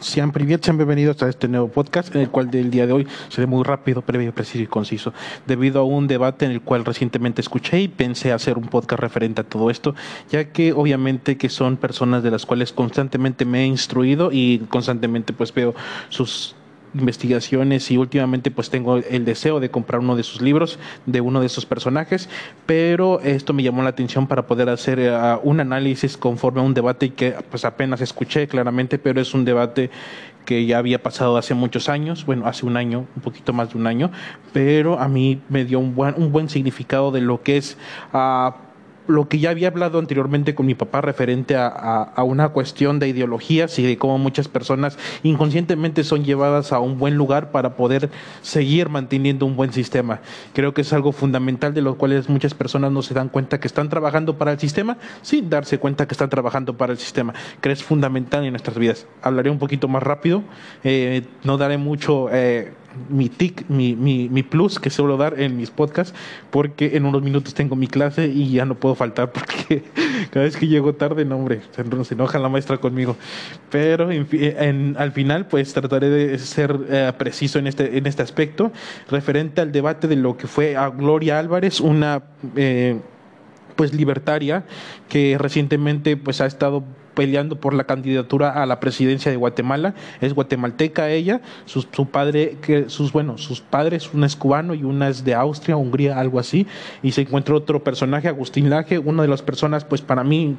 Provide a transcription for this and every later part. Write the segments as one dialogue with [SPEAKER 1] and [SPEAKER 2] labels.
[SPEAKER 1] sean priviet, sean bienvenidos a este nuevo podcast, en el cual del día de hoy seré muy rápido, previo, preciso y conciso, debido a un debate en el cual recientemente escuché y pensé hacer un podcast referente a todo esto, ya que obviamente que son personas de las cuales constantemente me he instruido y constantemente pues veo sus investigaciones y últimamente pues tengo el deseo de comprar uno de sus libros de uno de esos personajes, pero esto me llamó la atención para poder hacer uh, un análisis conforme a un debate que pues apenas escuché claramente, pero es un debate que ya había pasado hace muchos años, bueno, hace un año, un poquito más de un año, pero a mí me dio un buen, un buen significado de lo que es uh, lo que ya había hablado anteriormente con mi papá referente a, una cuestión de ideologías y de cómo muchas personas inconscientemente son llevadas a un buen lugar para poder seguir manteniendo un buen sistema. Creo que es algo fundamental de lo cual muchas personas no se dan cuenta que están trabajando para el sistema sin darse cuenta que están trabajando para el sistema, que es fundamental en nuestras vidas. Hablaré un poquito más rápido, eh, no daré mucho... Eh, mi tic, mi, mi, mi, plus que suelo dar en mis podcasts, porque en unos minutos tengo mi clase y ya no puedo faltar porque cada vez que llego tarde, no hombre, se enoja la maestra conmigo. Pero en, al final, pues trataré de ser eh, preciso en este, en este aspecto, referente al debate de lo que fue a Gloria Álvarez, una... Eh, pues libertaria que recientemente pues ha estado peleando por la candidatura a la presidencia de Guatemala, es guatemalteca ella, su, padre, que sus, bueno, sus padres, una es cubano y una es de Austria, Hungría, algo así, y se encuentra otro personaje, Agustín Laje, una de las personas, pues para mí,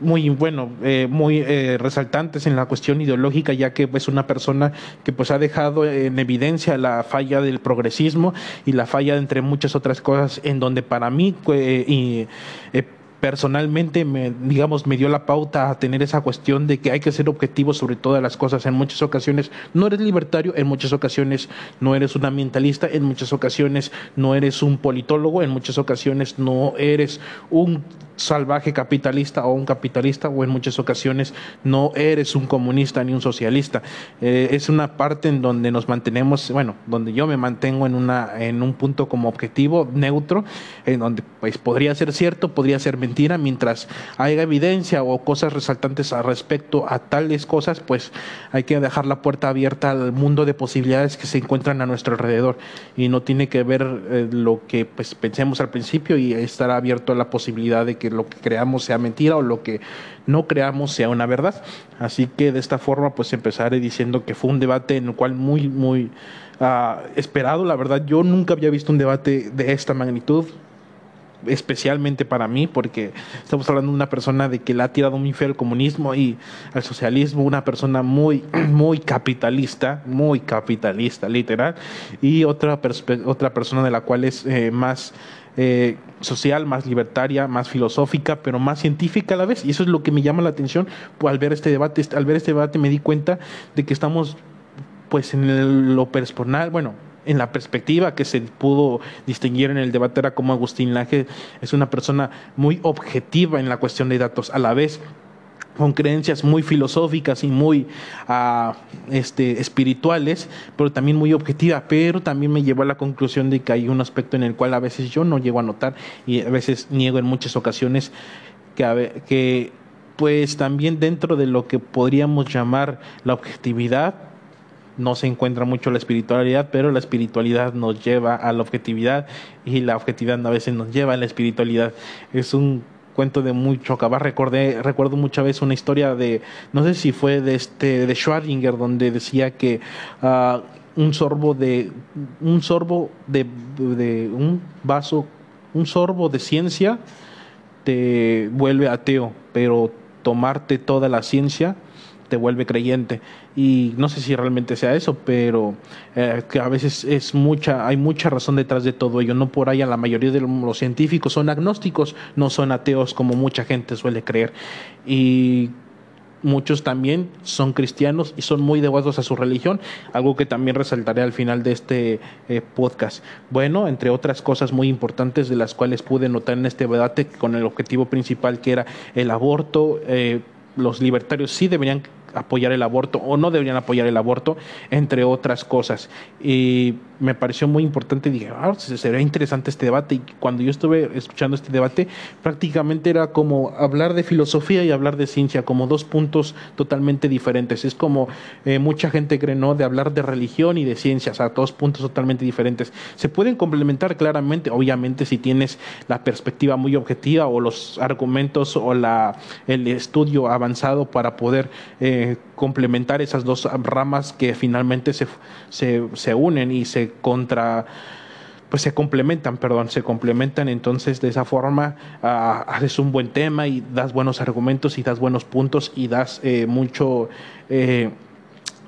[SPEAKER 1] muy bueno, eh, muy eh, resaltantes en la cuestión ideológica, ya que es pues, una persona que pues ha dejado en evidencia la falla del progresismo y la falla entre muchas otras cosas en donde para mí eh, eh, personalmente me, digamos, me dio la pauta a tener esa cuestión de que hay que ser objetivo sobre todas las cosas. En muchas ocasiones no eres libertario, en muchas ocasiones no eres un ambientalista, en muchas ocasiones no eres un politólogo, en muchas ocasiones no eres un salvaje capitalista o un capitalista o en muchas ocasiones no eres un comunista ni un socialista. Eh, es una parte en donde nos mantenemos, bueno, donde yo me mantengo en, una, en un punto como objetivo neutro, en donde pues podría ser cierto, podría ser mentira, mientras haya evidencia o cosas resaltantes al respecto a tales cosas, pues hay que dejar la puerta abierta al mundo de posibilidades que se encuentran a nuestro alrededor y no tiene que ver eh, lo que pues pensemos al principio y estar abierto a la posibilidad de que lo que creamos sea mentira o lo que no creamos sea una verdad. Así que de esta forma pues empezaré diciendo que fue un debate en el cual muy, muy uh, esperado. La verdad yo nunca había visto un debate de esta magnitud especialmente para mí, porque estamos hablando de una persona de que le ha tirado muy feo al comunismo y al socialismo, una persona muy, muy capitalista, muy capitalista, literal, y otra, otra persona de la cual es eh, más eh, social, más libertaria, más filosófica, pero más científica a la vez. Y eso es lo que me llama la atención pues, al ver este debate. Al ver este debate me di cuenta de que estamos pues en lo personal, bueno, en la perspectiva que se pudo distinguir en el debate era como Agustín Laje es una persona muy objetiva en la cuestión de datos, a la vez con creencias muy filosóficas y muy uh, este, espirituales, pero también muy objetiva, pero también me llevó a la conclusión de que hay un aspecto en el cual a veces yo no llego a notar y a veces niego en muchas ocasiones que, que pues también dentro de lo que podríamos llamar la objetividad, no se encuentra mucho la espiritualidad, pero la espiritualidad nos lleva a la objetividad y la objetividad a veces nos lleva a la espiritualidad. Es un cuento de mucho acabar. Recordé, recuerdo muchas veces una historia de, no sé si fue de este, de Schrödinger, donde decía que uh, un sorbo de, un sorbo de, de un vaso, un sorbo de ciencia te vuelve ateo, pero tomarte toda la ciencia te vuelve creyente y no sé si realmente sea eso, pero eh, que a veces es mucha, hay mucha razón detrás de todo ello. No por ahí la mayoría de los científicos son agnósticos, no son ateos como mucha gente suele creer. Y muchos también son cristianos y son muy devotos a su religión, algo que también resaltaré al final de este eh, podcast. Bueno, entre otras cosas muy importantes de las cuales pude notar en este debate con el objetivo principal que era el aborto, eh, los libertarios sí deberían apoyar el aborto o no deberían apoyar el aborto, entre otras cosas. Y me pareció muy importante, dije, ah, sería interesante este debate. Y cuando yo estuve escuchando este debate, prácticamente era como hablar de filosofía y hablar de ciencia, como dos puntos totalmente diferentes. Es como eh, mucha gente cree, ¿no? De hablar de religión y de ciencia, o sea, dos puntos totalmente diferentes. Se pueden complementar claramente, obviamente, si tienes la perspectiva muy objetiva o los argumentos o la, el estudio avanzado para poder eh, complementar esas dos ramas que finalmente se, se, se unen y se contra pues se complementan, perdón, se complementan, entonces de esa forma uh, haces un buen tema y das buenos argumentos y das buenos puntos y das eh, mucho eh,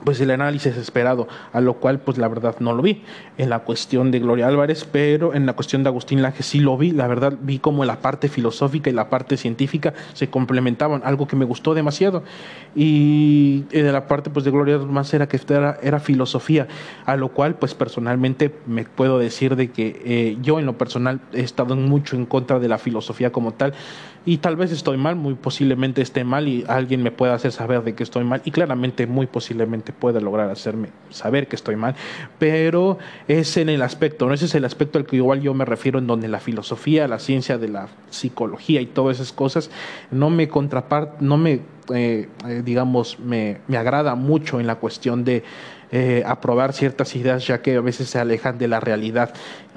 [SPEAKER 1] pues el análisis esperado, a lo cual pues la verdad no lo vi. En la cuestión de Gloria Álvarez, pero en la cuestión de Agustín Laje sí lo vi, la verdad vi como la parte filosófica y la parte científica se complementaban, algo que me gustó demasiado. Y de la parte pues de Gloria más era que era, era filosofía, a lo cual pues personalmente me puedo decir de que eh, yo en lo personal he estado mucho en contra de la filosofía como tal, y tal vez estoy mal, muy posiblemente esté mal y alguien me pueda hacer saber de que estoy mal y claramente muy posiblemente pueda lograr hacerme saber que estoy mal, pero es en el aspecto, ¿no? ese es el aspecto al que igual yo me refiero en donde la filosofía, la ciencia de la psicología y todas esas cosas no me contrapart, no me eh, eh, digamos me, me agrada mucho en la cuestión de eh, aprobar ciertas ideas ya que a veces se alejan de la realidad,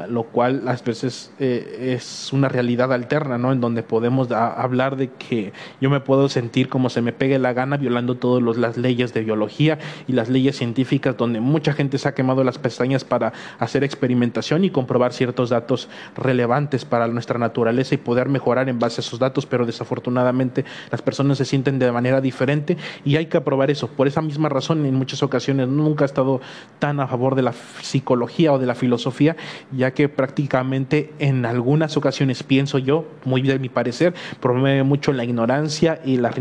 [SPEAKER 1] lo cual a veces eh, es una realidad alterna, ¿no? En donde podemos hablar de que yo me puedo sentir como se me pegue la gana violando todas las leyes de biología y las leyes científicas donde mucha gente se ha quemado las pestañas para hacer experimentación y comprobar ciertos datos relevantes para nuestra naturaleza y poder mejorar en base a esos datos, pero desafortunadamente las personas se sienten de manera diferente y hay que aprobar eso. Por esa misma razón, en muchas ocasiones nunca estado tan a favor de la psicología o de la filosofía, ya que prácticamente en algunas ocasiones, pienso yo, muy de mi parecer, promueve mucho la ignorancia y la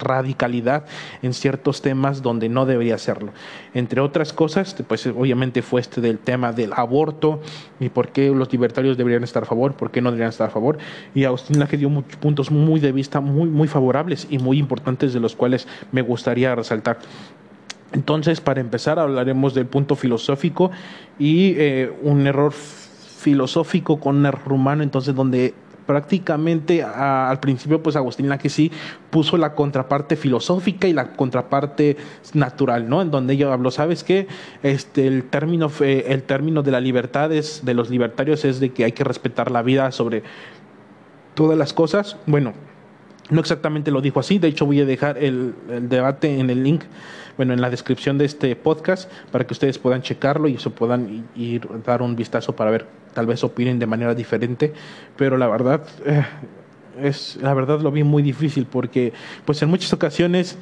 [SPEAKER 1] radicalidad en ciertos temas donde no debería serlo. Entre otras cosas, pues obviamente fue este del tema del aborto y por qué los libertarios deberían estar a favor, por qué no deberían estar a favor. Y Agustín Laje dio muchos puntos muy de vista muy, muy favorables y muy importantes de los cuales me gustaría resaltar. Entonces, para empezar, hablaremos del punto filosófico y eh, un error filosófico con un error humano, entonces donde prácticamente al principio pues Agustín sí puso la contraparte filosófica y la contraparte natural, ¿no? En donde ella habló, ¿sabes qué? Este el término el término de la libertad es, de los libertarios es de que hay que respetar la vida sobre todas las cosas. Bueno, no exactamente lo dijo así, de hecho voy a dejar el, debate en el link bueno, en la descripción de este podcast para que ustedes puedan checarlo y se puedan ir dar un vistazo para ver, tal vez opinen de manera diferente, pero la verdad eh, es la verdad lo vi muy difícil porque pues en muchas ocasiones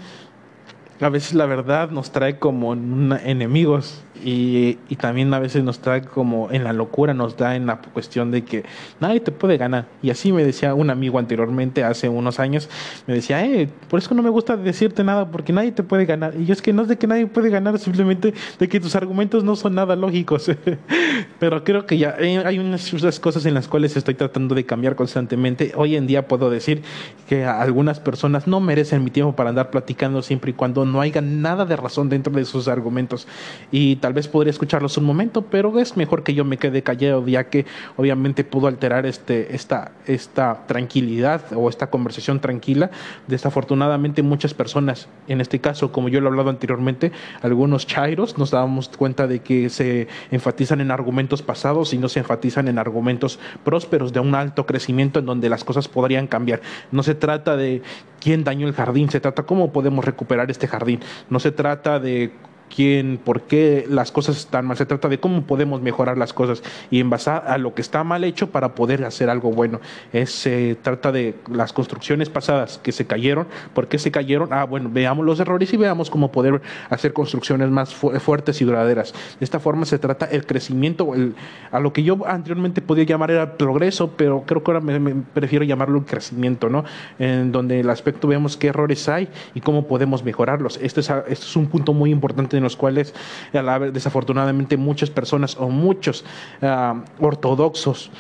[SPEAKER 1] a veces la verdad nos trae como enemigos y, y, también a veces nos trae como en la locura, nos da en la cuestión de que nadie te puede ganar. Y así me decía un amigo anteriormente, hace unos años, me decía, eh, por eso no me gusta decirte nada, porque nadie te puede ganar. Y yo es que no es de que nadie puede ganar, simplemente de que tus argumentos no son nada lógicos. Pero creo que ya eh, hay unas cosas en las cuales estoy tratando de cambiar constantemente. Hoy en día puedo decir que algunas personas no merecen mi tiempo para andar platicando siempre y cuando no haya nada de razón dentro de sus argumentos. Y tal vez podría escucharlos un momento, pero es mejor que yo me quede callado, ya que obviamente pudo alterar este, esta, esta tranquilidad o esta conversación tranquila. Desafortunadamente muchas personas, en este caso, como yo lo he hablado anteriormente, algunos chairos nos dábamos cuenta de que se enfatizan en argumentos pasados y no se enfatizan en argumentos prósperos de un alto crecimiento en donde las cosas podrían cambiar. No se trata de quién dañó el jardín, se trata cómo podemos recuperar este jardín. No se trata de quién, por qué las cosas están mal. Se trata de cómo podemos mejorar las cosas y en base a lo que está mal hecho para poder hacer algo bueno. se trata de las construcciones pasadas que se cayeron. ¿Por qué se cayeron? Ah, bueno, veamos los errores y veamos cómo poder hacer construcciones más fuertes y duraderas. De esta forma se trata el crecimiento, el, a lo que yo anteriormente podía llamar era progreso, pero creo que ahora me, prefiero llamarlo el crecimiento, ¿no? En donde el aspecto vemos qué errores hay y cómo podemos mejorarlos. Este es, este es un punto muy importante en los cuales desafortunadamente muchas personas o muchos ah, ortodoxos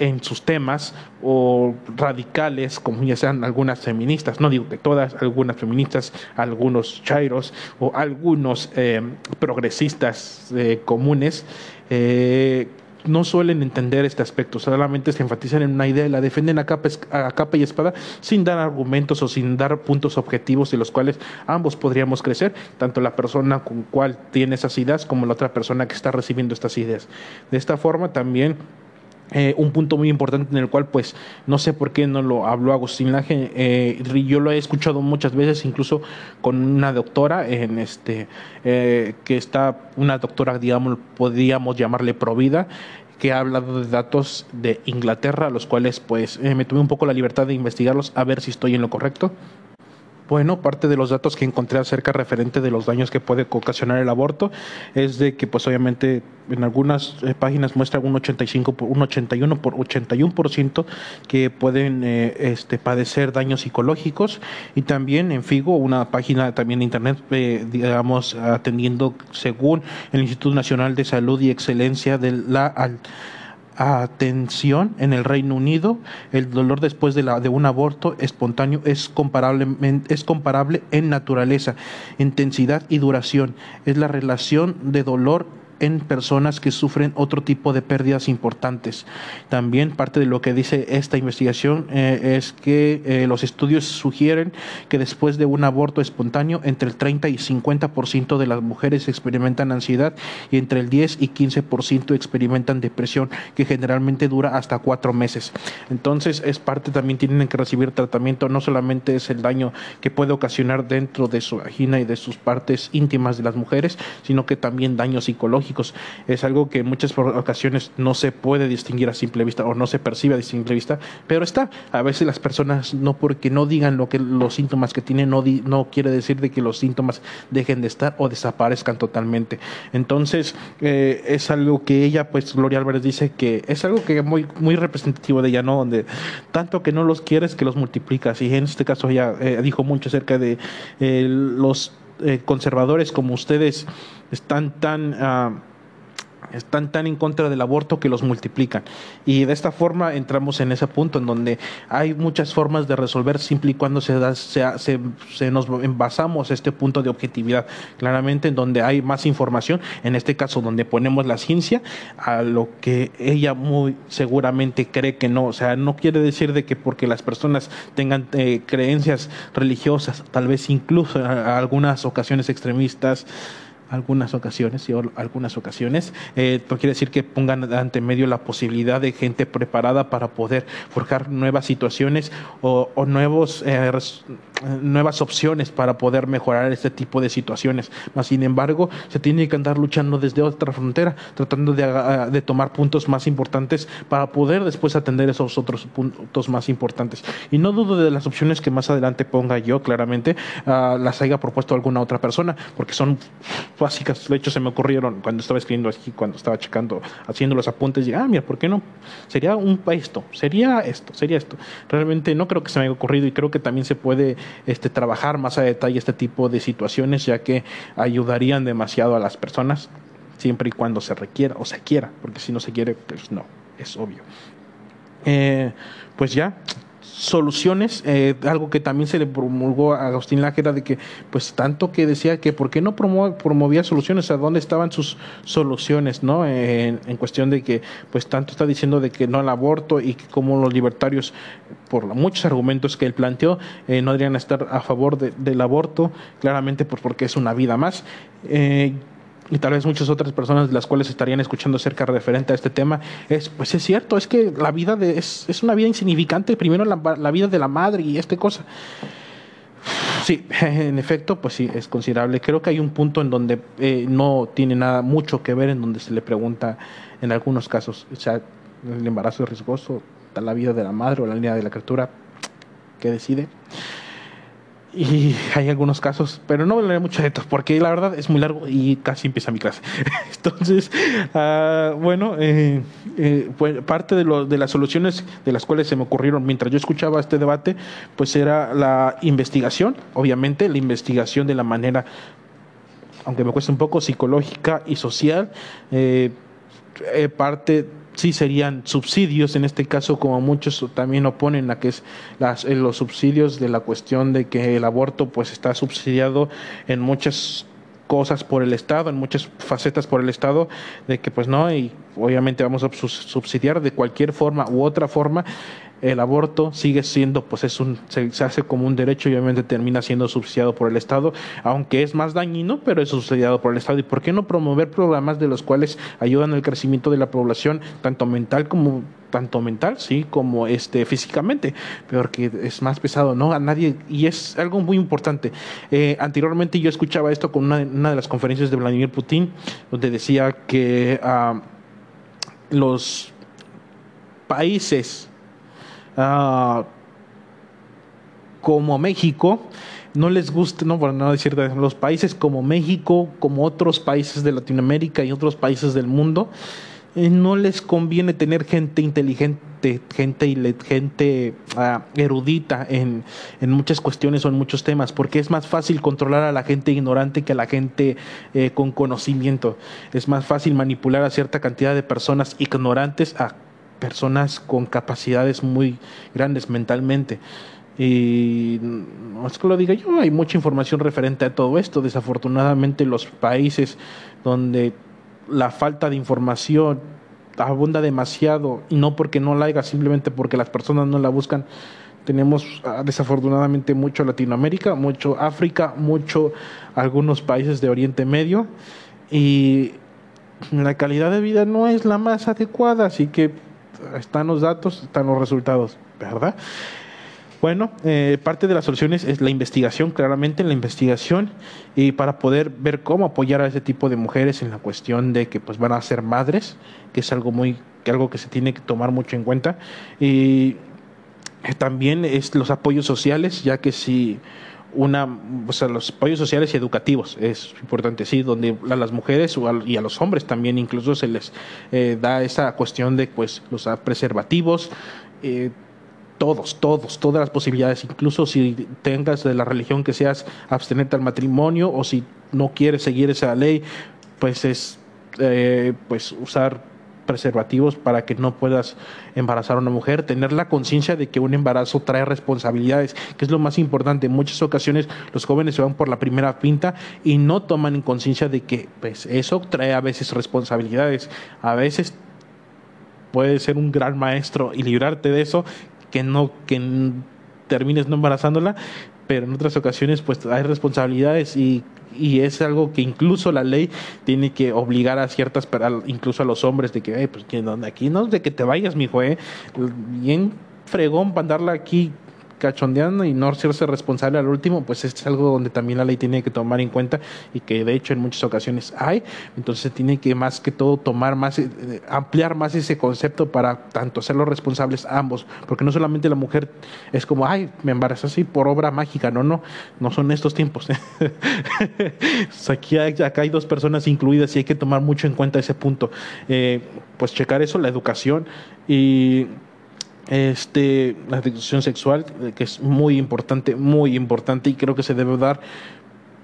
[SPEAKER 1] en sus temas o radicales, como ya sean algunas feministas, no digo que todas, algunas feministas, algunos chairos o algunos eh, progresistas eh, comunes, eh, no suelen entender este aspecto, solamente se enfatizan en una idea y la defienden a capa, a capa, y espada sin dar argumentos o sin dar puntos objetivos de los cuales ambos podríamos crecer, tanto la persona con cual tiene esas ideas como la otra persona que está recibiendo estas ideas. De esta forma también eh, un punto muy importante en el cual, pues, no sé por qué no lo habló Agustín Laje, eh, yo lo he escuchado muchas veces, incluso con una doctora, en este, eh, que está, una doctora, digamos, podríamos llamarle Provida, que ha hablado de datos de Inglaterra, los cuales, pues, me tomé un poco la libertad de investigarlos, a ver si estoy en lo correcto. Bueno, parte de los datos que encontré acerca referente de los daños que puede ocasionar el aborto es de que, pues obviamente, en algunas eh, páginas muestra un 85, un 81 por 81% que pueden eh, este, padecer daños psicológicos y también en Figo, una página también de internet, eh, digamos, atendiendo según el Instituto Nacional de Salud y Excelencia de la atención en el Reino Unido, el dolor después de, la, de un aborto espontáneo es, comparablemente, es comparable en naturaleza, intensidad y duración. Es la relación de dolor en personas que sufren otro tipo de pérdidas importantes. También parte de lo que dice esta investigación eh, es que eh, los estudios sugieren que después de un aborto espontáneo, entre el 30 y 50% de las mujeres experimentan ansiedad y entre el 10 y 15% experimentan depresión, que generalmente dura hasta cuatro meses. Entonces, es parte también tienen que recibir tratamiento, no solamente es el daño que puede ocasionar dentro de su vagina y de sus partes íntimas de las mujeres, sino que también daño psicológico es algo que en muchas ocasiones no se puede distinguir a simple vista o no se percibe a simple vista, pero está. A veces las personas no porque no digan lo que los síntomas que tienen no, no quiere decir de que los síntomas dejen de estar o desaparezcan totalmente. Entonces eh, es algo que ella, pues Gloria Álvarez dice que es algo que es muy muy representativo de ella, ¿no? Donde tanto que no los quieres que los multiplicas y en este caso ella eh, dijo mucho acerca de eh, los conservadores como ustedes están tan ah, están tan en contra del aborto que los multiplican. Y de esta forma entramos en ese punto en donde hay muchas formas de resolver simple y cuando se, da, se, se, nos envasamos a este punto de objetividad. Claramente en donde hay más información, en este caso donde ponemos la ciencia a lo que ella muy seguramente cree que no. O sea, no quiere decir de que porque las personas tengan eh, creencias religiosas, tal vez incluso en algunas ocasiones extremistas, algunas ocasiones y algunas ocasiones, eh, quiere decir que pongan ante medio la posibilidad de gente preparada para poder forjar nuevas situaciones o, nuevos, eh, nuevas opciones para poder mejorar este tipo de situaciones. Mas, sin embargo, se tiene que andar luchando desde otra frontera, tratando de, de tomar puntos más importantes para poder después atender esos otros puntos más importantes. Y no dudo de las opciones que más adelante ponga yo, claramente, uh, las haya propuesto alguna otra persona, porque son básicas, de hecho se me ocurrieron cuando estaba escribiendo aquí, cuando estaba checando, haciendo los apuntes, y ah, mira, ¿por qué no? Sería un esto, sería esto, sería esto. Realmente no creo que se me haya ocurrido y creo que también se puede este, trabajar más a detalle este tipo de situaciones, ya que ayudarían demasiado a las personas, siempre y cuando se requiera o se quiera, porque si no se quiere, pues no, es obvio. Eh, pues ya, soluciones, eh, algo que también se le promulgó a Agustín Lájera de que, pues tanto que decía que por qué no promovía soluciones, a dónde estaban sus soluciones, ¿no? En, cuestión de que, pues tanto está diciendo de que no al aborto y que como los libertarios, por muchos argumentos que él planteó, eh, no deberían estar a favor del aborto, claramente pues porque es una vida más. Eh, y tal vez muchas otras personas las cuales estarían escuchando cerca referente a este tema, es, pues es cierto, es que la vida de, es, es una vida insignificante, primero la, la vida de la madre y esta cosa. Sí, en efecto, pues sí, es considerable. Creo que hay un punto en donde eh, no tiene nada mucho que ver, en donde se le pregunta en algunos casos, o sea, el embarazo es riesgoso, la vida de la madre o la línea de la criatura, ¿qué decide? Y hay algunos casos, pero no hablaré mucho de esto porque la verdad es muy largo y casi empieza mi clase. Entonces, uh, bueno, eh, eh, pues parte de, lo, de las soluciones de las cuales se me ocurrieron mientras yo escuchaba este debate, pues era la investigación, obviamente, la investigación de la manera, aunque me cueste un poco, psicológica y social. Eh, parte sí serían subsidios, en este caso como muchos también oponen a que es las, eh, los subsidios de la cuestión de que el aborto pues está subsidiado en muchas cosas por el Estado, en muchas facetas por el Estado, de que pues no, y obviamente vamos a subsidiar de cualquier forma u otra forma el aborto sigue siendo, pues es un, se, hace como un derecho y obviamente termina siendo subsidiado por el Estado, aunque es más dañino, pero es subsidiado por el Estado. ¿Y por qué no promover programas de los cuales ayudan al crecimiento de la población, tanto mental como tanto mental, sí, como este físicamente, peor que es más pesado, ¿no? A nadie, y es algo muy importante. Eh, anteriormente yo escuchaba esto con una, de las conferencias de Vladimir Putin, donde decía que ah, los países Ah, como México, no les gusta, no, bueno, no decir los países como México, como otros países de Latinoamérica y otros países del mundo, eh, no les conviene tener gente inteligente, gente, gente ah, erudita en, en, muchas cuestiones o en muchos temas, porque es más fácil controlar a la gente ignorante que a la gente eh, con conocimiento. Es más fácil manipular a cierta cantidad de personas ignorantes a personas con capacidades muy grandes mentalmente. Y no es que lo diga yo, hay mucha información referente a todo esto. Desafortunadamente los países donde la falta de información abunda demasiado, y no porque no la haya, simplemente porque las personas no la buscan, tenemos ah, desafortunadamente mucho Latinoamérica, mucho África, mucho algunos países de Oriente Medio, y la calidad de vida no es la más adecuada, así que están los datos, están los resultados, ¿verdad? Bueno, eh, parte de las soluciones es la investigación, claramente la investigación, y para poder ver cómo apoyar a ese tipo de mujeres en la cuestión de que pues van a ser madres, que es algo muy, que algo que se tiene que tomar mucho en cuenta, y también es los apoyos sociales, ya que si una, o sea, los apoyos sociales y educativos es importante, sí, donde a las mujeres y a los hombres también incluso se les eh, da esa cuestión de pues los preservativos, eh, todos, todos, todas las posibilidades, incluso si tengas de la religión que seas abstenerte al matrimonio o si no quieres seguir esa ley, pues es eh, pues usar preservativos para que no puedas embarazar a una mujer, tener la conciencia de que un embarazo trae responsabilidades, que es lo más importante. En muchas ocasiones los jóvenes se van por la primera pinta y no toman en conciencia de que pues eso trae a veces responsabilidades. A veces puede ser un gran maestro y librarte de eso que no que termines no embarazándola, pero en otras ocasiones pues hay responsabilidades y y es algo que incluso la ley tiene que obligar a ciertas, incluso a los hombres, de que, pues aquí no es de que te vayas, mi hijo, ¿eh? bien fregón para andarla aquí cachondeando y no hacerse responsable al último, pues es algo donde también la ley tiene que tomar en cuenta y que de hecho en muchas ocasiones hay. Entonces tiene que más que todo tomar más, eh, ampliar más ese concepto para tanto hacerlos responsables ambos, porque no solamente la mujer es como, ay, me embarazé así por obra mágica, no, no, no son estos tiempos. Aquí hay, acá hay dos personas incluidas y hay que tomar mucho en cuenta ese punto. Eh, pues checar eso, la educación y este, la educación sexual, eh, que es muy importante, muy importante y creo que se debe dar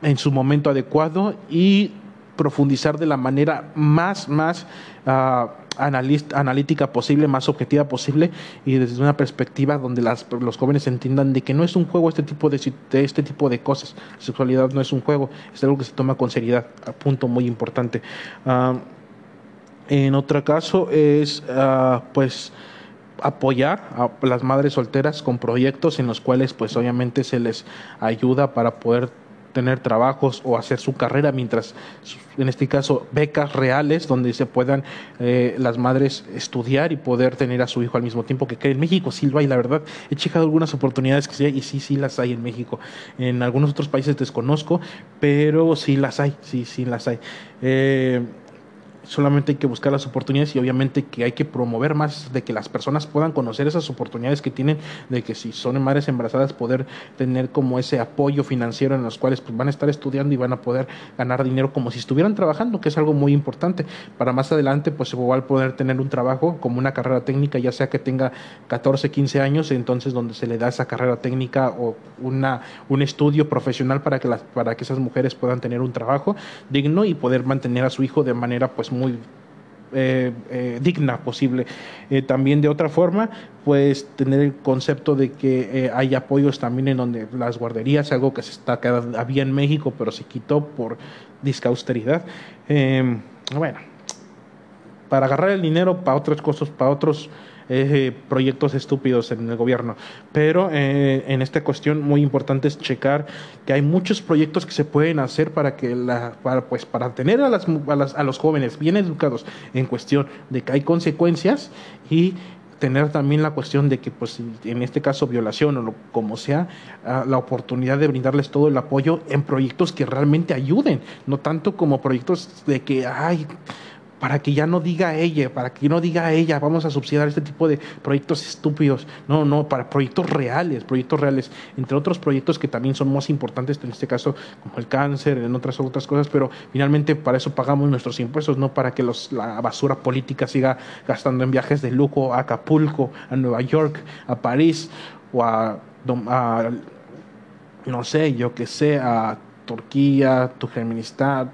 [SPEAKER 1] en su momento adecuado y profundizar de la manera más, más uh, analítica posible, más objetiva posible y desde una perspectiva donde las, los jóvenes entiendan de que no es un juego este tipo de, este tipo de cosas. La sexualidad no es un juego, es algo que se toma con seriedad, a punto muy importante. Uh, en otro caso es, uh, pues, apoyar a las madres solteras con proyectos en los cuales pues obviamente se les ayuda para poder tener trabajos o hacer su carrera mientras en este caso becas reales donde se puedan eh, las madres estudiar y poder tener a su hijo al mismo tiempo que, en México. Sí lo hay la verdad he checado algunas oportunidades que sí hay y sí sí las hay en México. En algunos otros países desconozco pero sí las hay sí sí las hay. Eh, solamente hay que buscar las oportunidades y obviamente que hay que promover más de que las personas puedan conocer esas oportunidades que tienen, de que si son madres embarazadas poder tener como ese apoyo financiero en los cuales pues, van a estar estudiando y van a poder ganar dinero como si estuvieran trabajando, que es algo muy importante. Para más adelante pues igual poder tener un trabajo como una carrera técnica, ya sea que tenga 14, 15 años, entonces donde se le da esa carrera técnica o una, un estudio profesional para que, las, para que esas mujeres puedan tener un trabajo digno y poder mantener a su hijo de manera pues muy eh, digna posible. también de otra forma, pues tener el concepto de que hay apoyos también en donde las guarderías, algo que se está había en México, pero se quitó por discausteridad. Bueno, para agarrar el dinero para otras cosas, para otros eh, proyectos estúpidos en el gobierno. Pero eh, en esta cuestión muy importante es checar que hay muchos proyectos que se pueden hacer para que la, para, pues, para tener a, las, a, las, a los jóvenes bien educados en cuestión de que hay consecuencias y tener también la cuestión de que, pues, en este caso, violación o lo, como sea, ah, la oportunidad de brindarles todo el apoyo en proyectos que realmente ayuden, no tanto como proyectos de que, ay, para que ya no diga ella, para que no diga ella, vamos a subsidiar este tipo de proyectos estúpidos. No, no, para proyectos reales, proyectos reales, entre otros proyectos que también son más importantes, en este caso, como el cáncer, en otras otras cosas, pero finalmente para eso pagamos nuestros impuestos, no para que los, la basura política siga gastando en viajes de lujo a Acapulco, a Nueva York, a París o a, a no sé, yo que sé, a Turquía, Turkmenistán,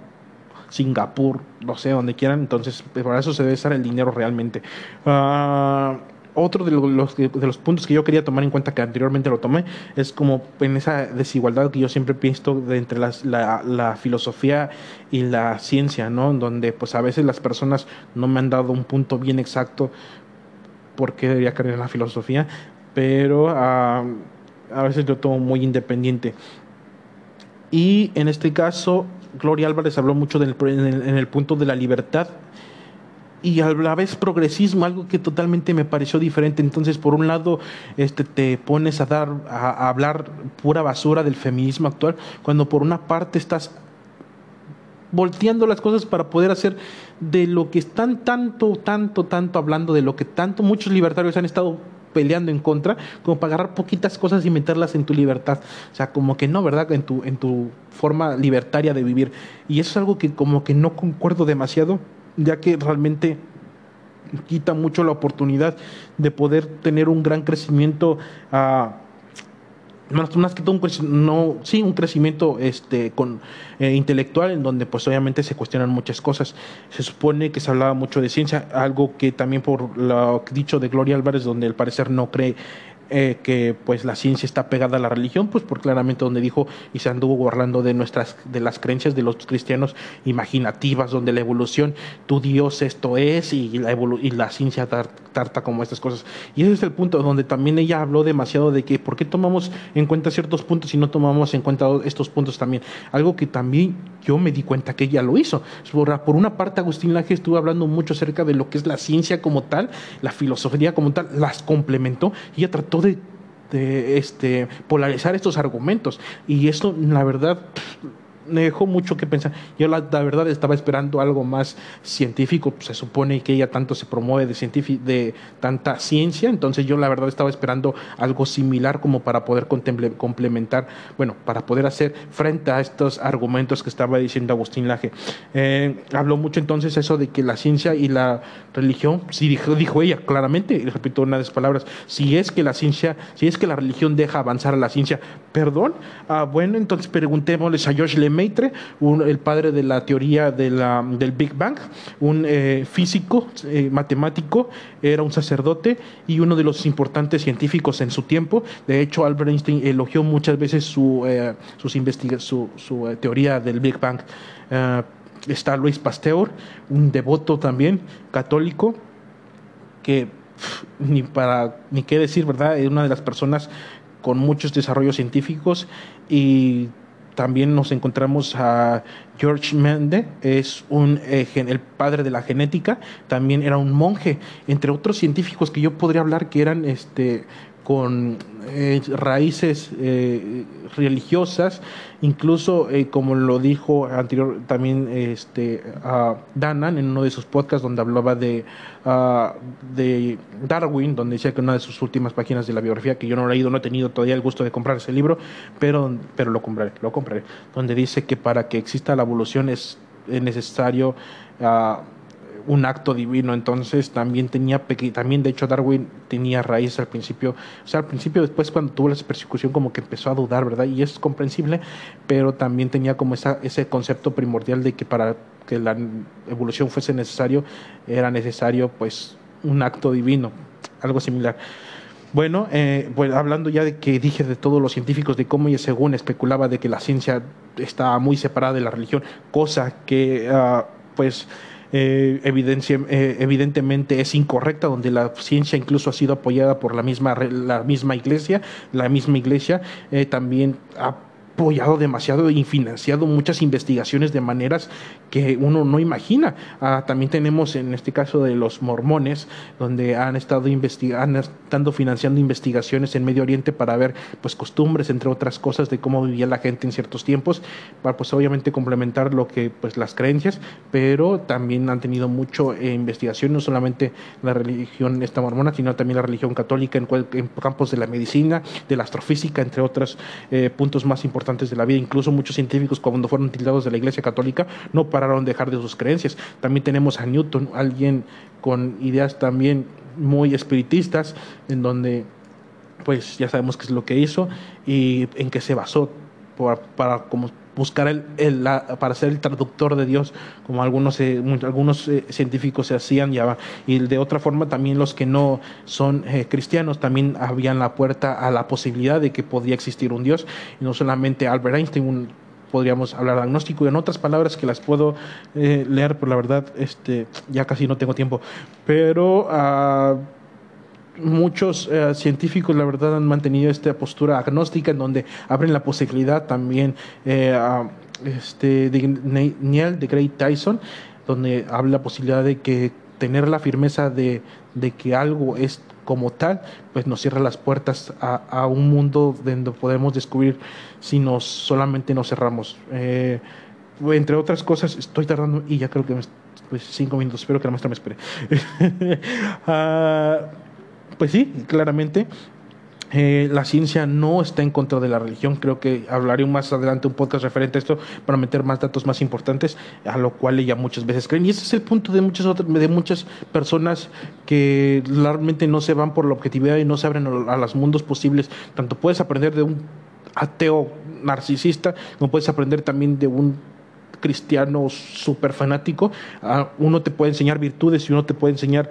[SPEAKER 1] Singapur, no sé, donde quieran. Entonces, para eso se debe estar el dinero realmente. Uh, otro de los, puntos que yo quería tomar en cuenta, que anteriormente lo tomé, es como en esa desigualdad que yo siempre pienso entre las, la, filosofía y la ciencia, ¿no? Donde pues a veces las personas no me han dado un punto bien exacto por qué debería creer en la filosofía, pero uh, a veces yo tomo muy independiente. Y en este caso, Gloria Álvarez habló mucho en, el, punto de la libertad y a la vez progresismo, algo que totalmente me pareció diferente. Entonces, por un lado, este, te pones a dar, a, hablar pura basura del feminismo actual, cuando por una parte estás volteando las cosas para poder hacer de lo que están tanto, tanto, tanto hablando, de lo que tanto muchos libertarios han estado peleando en contra, como para agarrar poquitas cosas y meterlas en tu libertad. O sea, como que no, ¿verdad? En tu, en tu forma libertaria de vivir. Y eso es algo que como que no concuerdo demasiado, ya que realmente quita mucho la oportunidad de poder tener un gran crecimiento a más, que todo un no sí un crecimiento este con eh, intelectual en donde pues obviamente se cuestionan muchas cosas. Se supone que se hablaba mucho de ciencia algo que también por lo dicho de Gloria Álvarez donde al parecer no cree eh, que pues la ciencia está pegada a la religión, pues por claramente donde dijo y se anduvo burlando de nuestras de las creencias de los cristianos imaginativas, donde la evolución, tu Dios esto es y la y la ciencia tarta como estas cosas. Y ese es el punto donde también ella habló demasiado de que por qué tomamos en cuenta ciertos puntos y no tomamos en cuenta estos puntos también. Algo que también yo me di cuenta que ella lo hizo. Por, una parte, Agustín Laje estuvo hablando mucho acerca de lo que es la ciencia como tal, la filosofía como tal, las complementó y ella trató de, este, polarizar estos argumentos. Y esto, la verdad, me dejó mucho que pensar. Yo la, verdad estaba esperando algo más científico, pues, se supone que ella tanto se promueve de, de tanta ciencia, entonces yo la verdad estaba esperando algo similar como para poder complementar, bueno, para poder hacer frente a estos argumentos que estaba diciendo Agustín Laje. Eh, habló mucho entonces eso de que la ciencia y la religión, sí dijo, ella claramente, y repito una de las palabras, si es que la ciencia, si es que la religión deja avanzar a la ciencia, perdón, ah, bueno, entonces preguntémosles a George Lemaitre, el padre de la teoría del Big Bang, un eh, físico, eh, matemático, era un sacerdote y uno de los importantes científicos en su tiempo. De hecho, Albert Einstein elogió muchas veces su, eh, sus su, su teoría del Big Bang está Luis Pasteur, un devoto también católico, que ni para ni qué decir, ¿verdad? Es una de las personas con muchos desarrollos científicos y también nos encontramos a George Mende, es un, eh, el padre de la genética, también era un monje, entre otros científicos que yo podría hablar que eran este, con eh, raíces eh, religiosas, incluso eh, como lo dijo anterior también este a Danan en uno de sus podcasts donde hablaba de, de Darwin, donde decía que una de sus últimas páginas de la biografía que yo no he leído, no he tenido todavía el gusto de comprar ese libro, pero, pero lo compraré, lo compraré, donde dice que para que exista la evolución es, necesario un acto divino, entonces también tenía, también de hecho Darwin tenía raíz al principio, o sea, al principio después cuando tuvo la persecución como que empezó a dudar, ¿verdad? Y es comprensible, pero también tenía como esa, ese concepto primordial de que para que la evolución fuese necesario, era necesario pues un acto divino, algo similar. Bueno, eh, pues hablando ya de que dije de todos los científicos, de cómo y según especulaba de que la ciencia estaba muy separada de la religión, cosa que ah, pues eh, eh, evidentemente es incorrecta, donde la ciencia incluso ha sido apoyada por la misma, la misma iglesia, la misma iglesia eh, también ha apoyado demasiado y financiado muchas investigaciones de maneras que uno no imagina. Ah, también tenemos en este caso de los mormones, donde han estado investigando, estando financiando investigaciones en Medio Oriente para ver pues costumbres, entre otras cosas, de cómo vivía la gente en ciertos tiempos, para pues obviamente complementar lo que pues las creencias, pero también han tenido mucho eh, investigación, no solamente la religión esta mormona, sino también la religión católica en, campos de la medicina, de la astrofísica, entre otros eh, puntos más importantes de la vida. Incluso muchos científicos, cuando fueron tildados de la Iglesia Católica, no pararon de dejar de sus creencias. También tenemos a Newton, alguien con ideas también muy espiritistas, en donde, pues ya sabemos qué es lo que hizo y en qué se basó para, para como buscar el, para ser el traductor de Dios, como algunos, eh, algunos eh, científicos se hacían, ya y de otra forma también los que no son eh, cristianos también habían la puerta a la posibilidad de que podía existir un Dios, y no solamente Albert Einstein, podríamos hablar de agnóstico, y en otras palabras que las puedo leer, pero la verdad este, ya casi no tengo tiempo, pero... Uh, muchos eh, científicos, la verdad, han mantenido esta postura agnóstica en donde abren la posibilidad también eh, a este, de Neil de Great Tyson, donde habla la posibilidad de que tener la firmeza de, de que algo es como tal, pues nos cierra las puertas a, un mundo donde podemos descubrir si nos solamente nos cerramos. Eh, entre otras cosas, estoy tardando y ya creo que pues cinco minutos, espero que la maestra me espere. uh, pues sí, claramente. Eh, la ciencia no está en contra de la religión. Creo que hablaré más adelante un podcast referente a esto para meter más datos más importantes, a lo cual ella muchas veces creen. Y ese es el punto de muchas otras, de muchas personas que realmente no se van por la objetividad y no se abren a los mundos posibles. Tanto puedes aprender de un ateo narcisista, como puedes aprender también de un cristiano súper fanático. Ah, uno te puede enseñar virtudes y uno te puede enseñar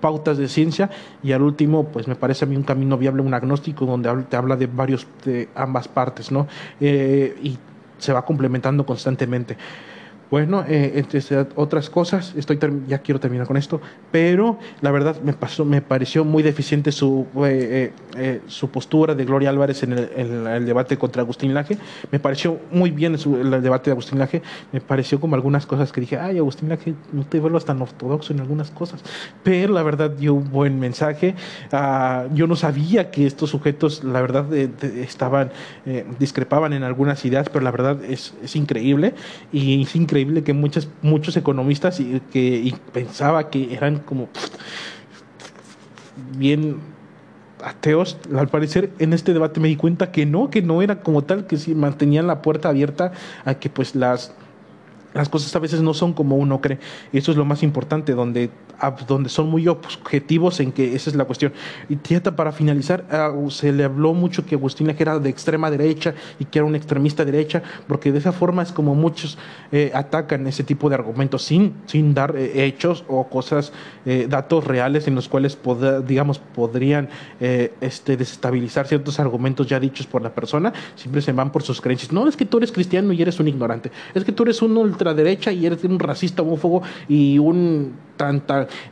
[SPEAKER 1] pautas de ciencia y al último pues me parece a mí un camino viable un agnóstico donde te habla de varios de ambas partes no eh, y se va complementando constantemente bueno, eh, entre otras cosas, estoy ya quiero terminar con esto, pero la verdad me pasó, me pareció muy deficiente su eh, eh, su postura de Gloria Álvarez en el, debate contra Agustín Laje. Me pareció muy bien el debate de Agustín Laje. Me pareció como algunas cosas que dije, ay, Agustín Laje, no te vuelvas tan ortodoxo en algunas cosas, pero la verdad dio un buen mensaje. Ah, yo no sabía que estos sujetos, la verdad, estaban discrepaban en algunas ideas, pero la verdad es, es increíble y es increíble que muchos, muchos economistas y, que pensaba que eran como bien ateos, al parecer en este debate me di cuenta que no, que no era como tal, que si mantenían la puerta abierta a que pues las las cosas a veces no son como uno cree. Y eso es lo más importante, donde, donde son muy objetivos en que esa es la cuestión. Y Tieta, para finalizar, ah, se le habló mucho que Agustín era de extrema derecha y que era un extremista derecha, porque de esa forma es como muchos eh, atacan ese tipo de argumentos sin, sin dar eh, hechos o cosas, eh, datos reales en los cuales, digamos, podrían este, desestabilizar ciertos argumentos ya dichos por la persona. Siempre se van por sus creencias. No es que tú eres cristiano y eres un ignorante. Es que tú eres un ultraderecha y eres un racista, homófobo y un tan,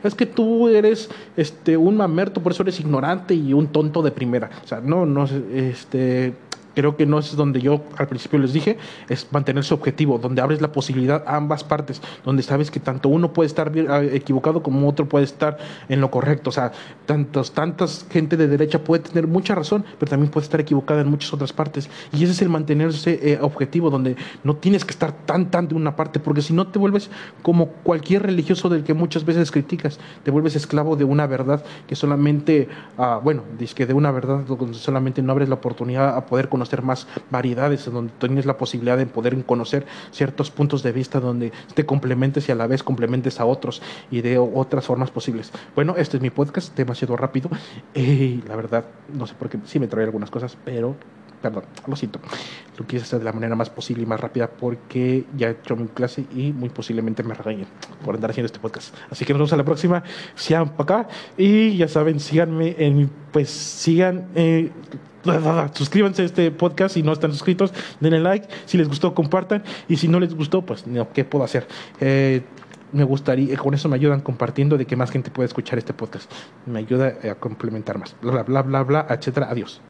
[SPEAKER 1] Es que tú eres este, un mamerto, por eso eres ignorante y un tonto de primera. O sea, no, no, este creo que no es donde yo al principio les dije, es mantener su objetivo, donde abres la posibilidad a ambas partes, donde sabes que tanto uno puede estar ah, equivocado como otro puede estar en lo correcto. O sea, tantos, tantas gente de derecha puede tener mucha razón, pero también puede estar equivocada en muchas otras partes. Y ese es el mantenerse eh, objetivo, donde no tienes que estar tan, tan de una parte, porque si no te vuelves como cualquier religioso del que muchas veces criticas, te vuelves esclavo de una verdad que solamente, ah, bueno, dice que de una verdad solamente no abres la oportunidad a poder conocer conocer más variedades, en donde tienes la posibilidad de poder conocer ciertos puntos de vista donde te complementes y a la vez complementes a otros y de otras formas posibles. Bueno, este es mi podcast, demasiado rápido. y la verdad, no sé por qué, sí me trae algunas cosas, pero perdón, lo siento. Lo quise hacer de la manera más posible y más rápida porque ya he hecho mi clase y muy posiblemente me regañen por andar haciendo este podcast. Así que nos vemos a la próxima. Sean para acá y ya saben, síganme en, pues sigan. Eh, suscríbanse a este podcast si no están suscritos, denle like, si les gustó compartan y si no les gustó pues no, ¿qué puedo hacer? Eh, me gustaría, con eso me ayudan compartiendo de que más gente pueda escuchar este podcast. Me ayuda a complementar más. Bla, bla, bla, bla, bla, etcétera. Adiós.